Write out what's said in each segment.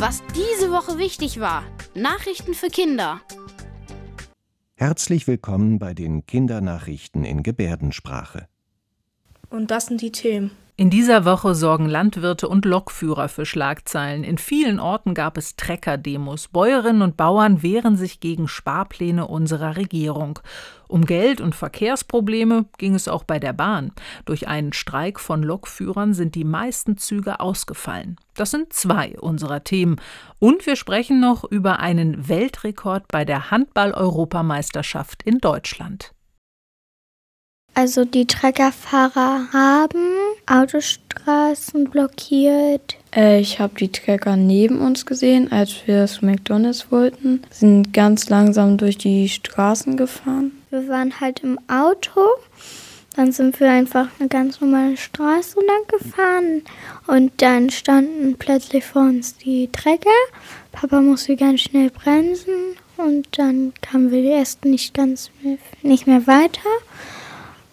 Was diese Woche wichtig war. Nachrichten für Kinder. Herzlich willkommen bei den Kindernachrichten in Gebärdensprache. Und das sind die Themen. In dieser Woche sorgen Landwirte und Lokführer für Schlagzeilen. In vielen Orten gab es Trecker-Demos. Bäuerinnen und Bauern wehren sich gegen Sparpläne unserer Regierung. Um Geld und Verkehrsprobleme ging es auch bei der Bahn. Durch einen Streik von Lokführern sind die meisten Züge ausgefallen. Das sind zwei unserer Themen. Und wir sprechen noch über einen Weltrekord bei der Handball-Europameisterschaft in Deutschland. Also die Treckerfahrer haben Autostraßen blockiert. Äh, ich habe die Trecker neben uns gesehen, als wir zu McDonald's wollten. Sind ganz langsam durch die Straßen gefahren. Wir waren halt im Auto. Dann sind wir einfach eine ganz normale Straße lang gefahren und dann standen plötzlich vor uns die Trecker. Papa musste ganz schnell bremsen und dann kamen wir erst nicht ganz mehr, nicht mehr weiter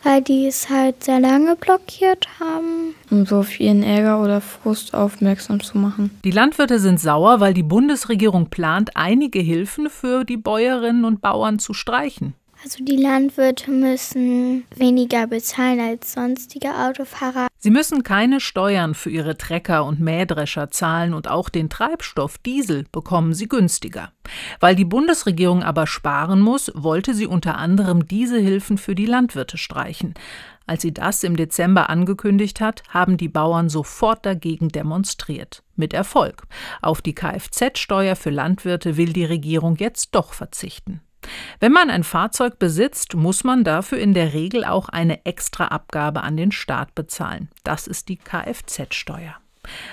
weil die es halt sehr lange blockiert haben. Um so auf ihren Ärger oder Frust aufmerksam zu machen. Die Landwirte sind sauer, weil die Bundesregierung plant, einige Hilfen für die Bäuerinnen und Bauern zu streichen. Also die Landwirte müssen weniger bezahlen als sonstige Autofahrer. Sie müssen keine Steuern für ihre Trecker und Mähdrescher zahlen und auch den Treibstoff Diesel bekommen sie günstiger. Weil die Bundesregierung aber sparen muss, wollte sie unter anderem diese Hilfen für die Landwirte streichen. Als sie das im Dezember angekündigt hat, haben die Bauern sofort dagegen demonstriert. Mit Erfolg. Auf die Kfz-Steuer für Landwirte will die Regierung jetzt doch verzichten. Wenn man ein Fahrzeug besitzt, muss man dafür in der Regel auch eine Extraabgabe an den Staat bezahlen. Das ist die Kfz-Steuer.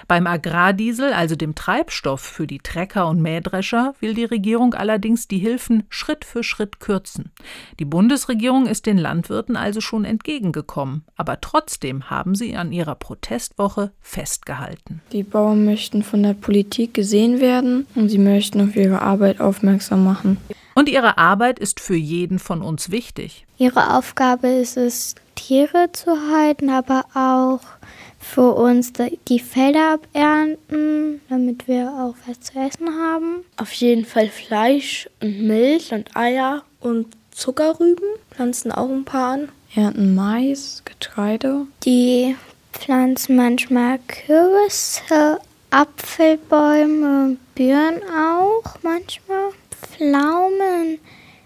Beim Agrardiesel, also dem Treibstoff für die Trecker und Mähdrescher, will die Regierung allerdings die Hilfen Schritt für Schritt kürzen. Die Bundesregierung ist den Landwirten also schon entgegengekommen, aber trotzdem haben sie an ihrer Protestwoche festgehalten. Die Bauern möchten von der Politik gesehen werden und sie möchten auf ihre Arbeit aufmerksam machen. Und ihre Arbeit ist für jeden von uns wichtig. Ihre Aufgabe ist es, Tiere zu halten, aber auch für uns die Felder abernten, damit wir auch was zu essen haben. Auf jeden Fall Fleisch und Milch und Eier und Zuckerrüben, pflanzen auch ein paar an. Ernten Mais, Getreide. Die pflanzen manchmal Kürbisse, Apfelbäume, Birnen auch manchmal. Pflaumen,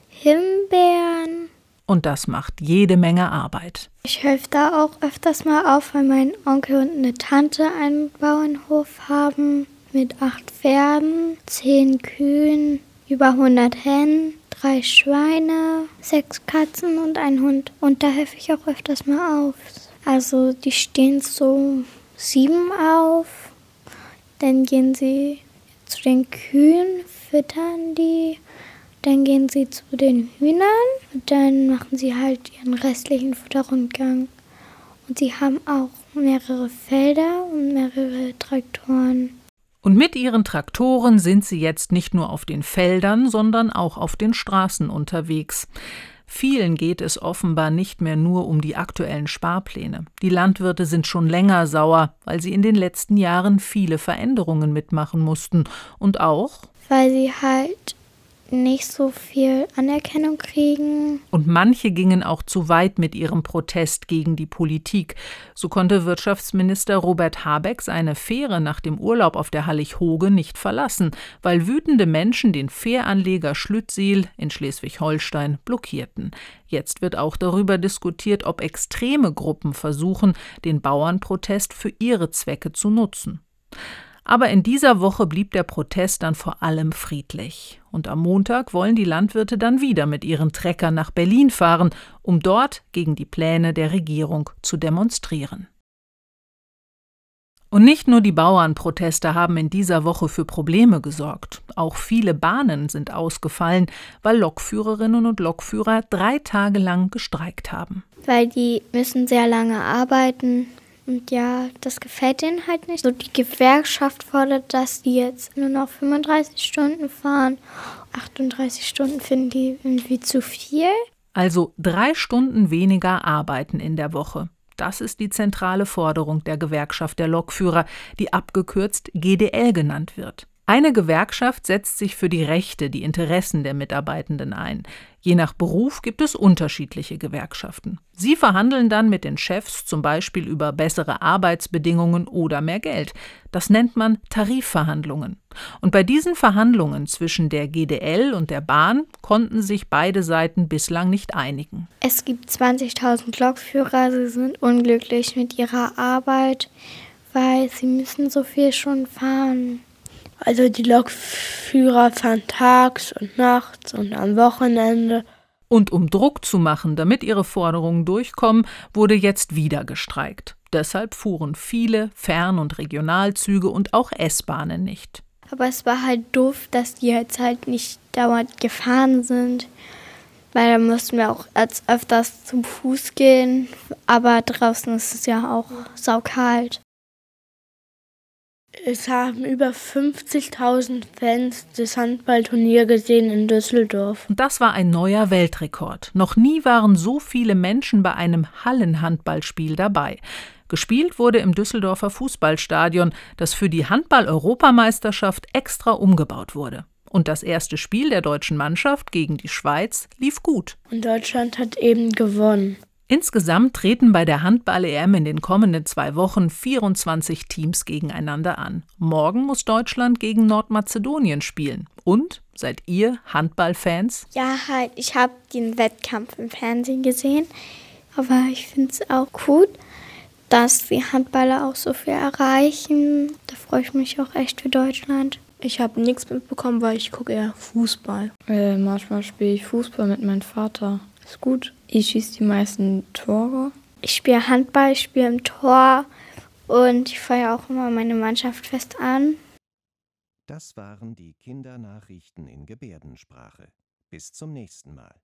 Himbeeren. Und das macht jede Menge Arbeit. Ich helfe da auch öfters mal auf, weil mein Onkel und eine Tante einen Bauernhof haben mit acht Pferden, zehn Kühen, über 100 Hennen, drei Schweine, sechs Katzen und ein Hund. Und da helfe ich auch öfters mal auf. Also die stehen so sieben auf, dann gehen sie zu den Kühen, füttern die, dann gehen sie zu den Hühnern und dann machen sie halt ihren restlichen Futterrundgang. Und sie haben auch mehrere Felder und mehrere Traktoren. Und mit ihren Traktoren sind sie jetzt nicht nur auf den Feldern, sondern auch auf den Straßen unterwegs. Vielen geht es offenbar nicht mehr nur um die aktuellen Sparpläne. Die Landwirte sind schon länger sauer, weil sie in den letzten Jahren viele Veränderungen mitmachen mussten und auch weil sie halt nicht so viel Anerkennung kriegen. Und manche gingen auch zu weit mit ihrem Protest gegen die Politik. So konnte Wirtschaftsminister Robert Habeck seine Fähre nach dem Urlaub auf der Hallig-Hoge nicht verlassen, weil wütende Menschen den Fähranleger Schlüttsiel in Schleswig-Holstein blockierten. Jetzt wird auch darüber diskutiert, ob extreme Gruppen versuchen, den Bauernprotest für ihre Zwecke zu nutzen. Aber in dieser Woche blieb der Protest dann vor allem friedlich. Und am Montag wollen die Landwirte dann wieder mit ihren Treckern nach Berlin fahren, um dort gegen die Pläne der Regierung zu demonstrieren. Und nicht nur die Bauernproteste haben in dieser Woche für Probleme gesorgt. Auch viele Bahnen sind ausgefallen, weil Lokführerinnen und Lokführer drei Tage lang gestreikt haben. Weil die müssen sehr lange arbeiten, und ja, das gefällt denen halt nicht. So die Gewerkschaft fordert, dass die jetzt nur noch 35 Stunden fahren. 38 Stunden finden die irgendwie zu viel. Also drei Stunden weniger arbeiten in der Woche. Das ist die zentrale Forderung der Gewerkschaft der Lokführer, die abgekürzt GDL genannt wird. Eine Gewerkschaft setzt sich für die Rechte, die Interessen der Mitarbeitenden ein. Je nach Beruf gibt es unterschiedliche Gewerkschaften. Sie verhandeln dann mit den Chefs zum Beispiel über bessere Arbeitsbedingungen oder mehr Geld. Das nennt man Tarifverhandlungen. Und bei diesen Verhandlungen zwischen der GDL und der Bahn konnten sich beide Seiten bislang nicht einigen. Es gibt 20.000 Lokführer, sie sind unglücklich mit ihrer Arbeit, weil sie müssen so viel schon fahren. Also die Lokführer fahren tags und nachts und am Wochenende. Und um Druck zu machen, damit ihre Forderungen durchkommen, wurde jetzt wieder gestreikt. Deshalb fuhren viele Fern- und Regionalzüge und auch S-Bahnen nicht. Aber es war halt doof, dass die jetzt halt nicht dauernd gefahren sind, weil da mussten wir auch öfters zum Fuß gehen. Aber draußen ist es ja auch saukalt. Es haben über 50.000 Fans das Handballturnier gesehen in Düsseldorf. Und das war ein neuer Weltrekord. Noch nie waren so viele Menschen bei einem Hallenhandballspiel dabei. Gespielt wurde im Düsseldorfer Fußballstadion, das für die Handball-Europameisterschaft extra umgebaut wurde. Und das erste Spiel der deutschen Mannschaft gegen die Schweiz lief gut. Und Deutschland hat eben gewonnen. Insgesamt treten bei der Handball-EM in den kommenden zwei Wochen 24 Teams gegeneinander an. Morgen muss Deutschland gegen Nordmazedonien spielen. Und seid ihr Handballfans? Ja, halt. Ich habe den Wettkampf im Fernsehen gesehen. Aber ich finde es auch gut, dass die Handballer auch so viel erreichen. Da freue ich mich auch echt für Deutschland. Ich habe nichts mitbekommen, weil ich gucke eher Fußball. Äh, manchmal spiele ich Fußball mit meinem Vater. Ist gut. Ich schieße die meisten Tore. Ich spiele Handball, ich spiele im Tor und ich feuere auch immer meine Mannschaft fest an. Das waren die Kindernachrichten in Gebärdensprache. Bis zum nächsten Mal.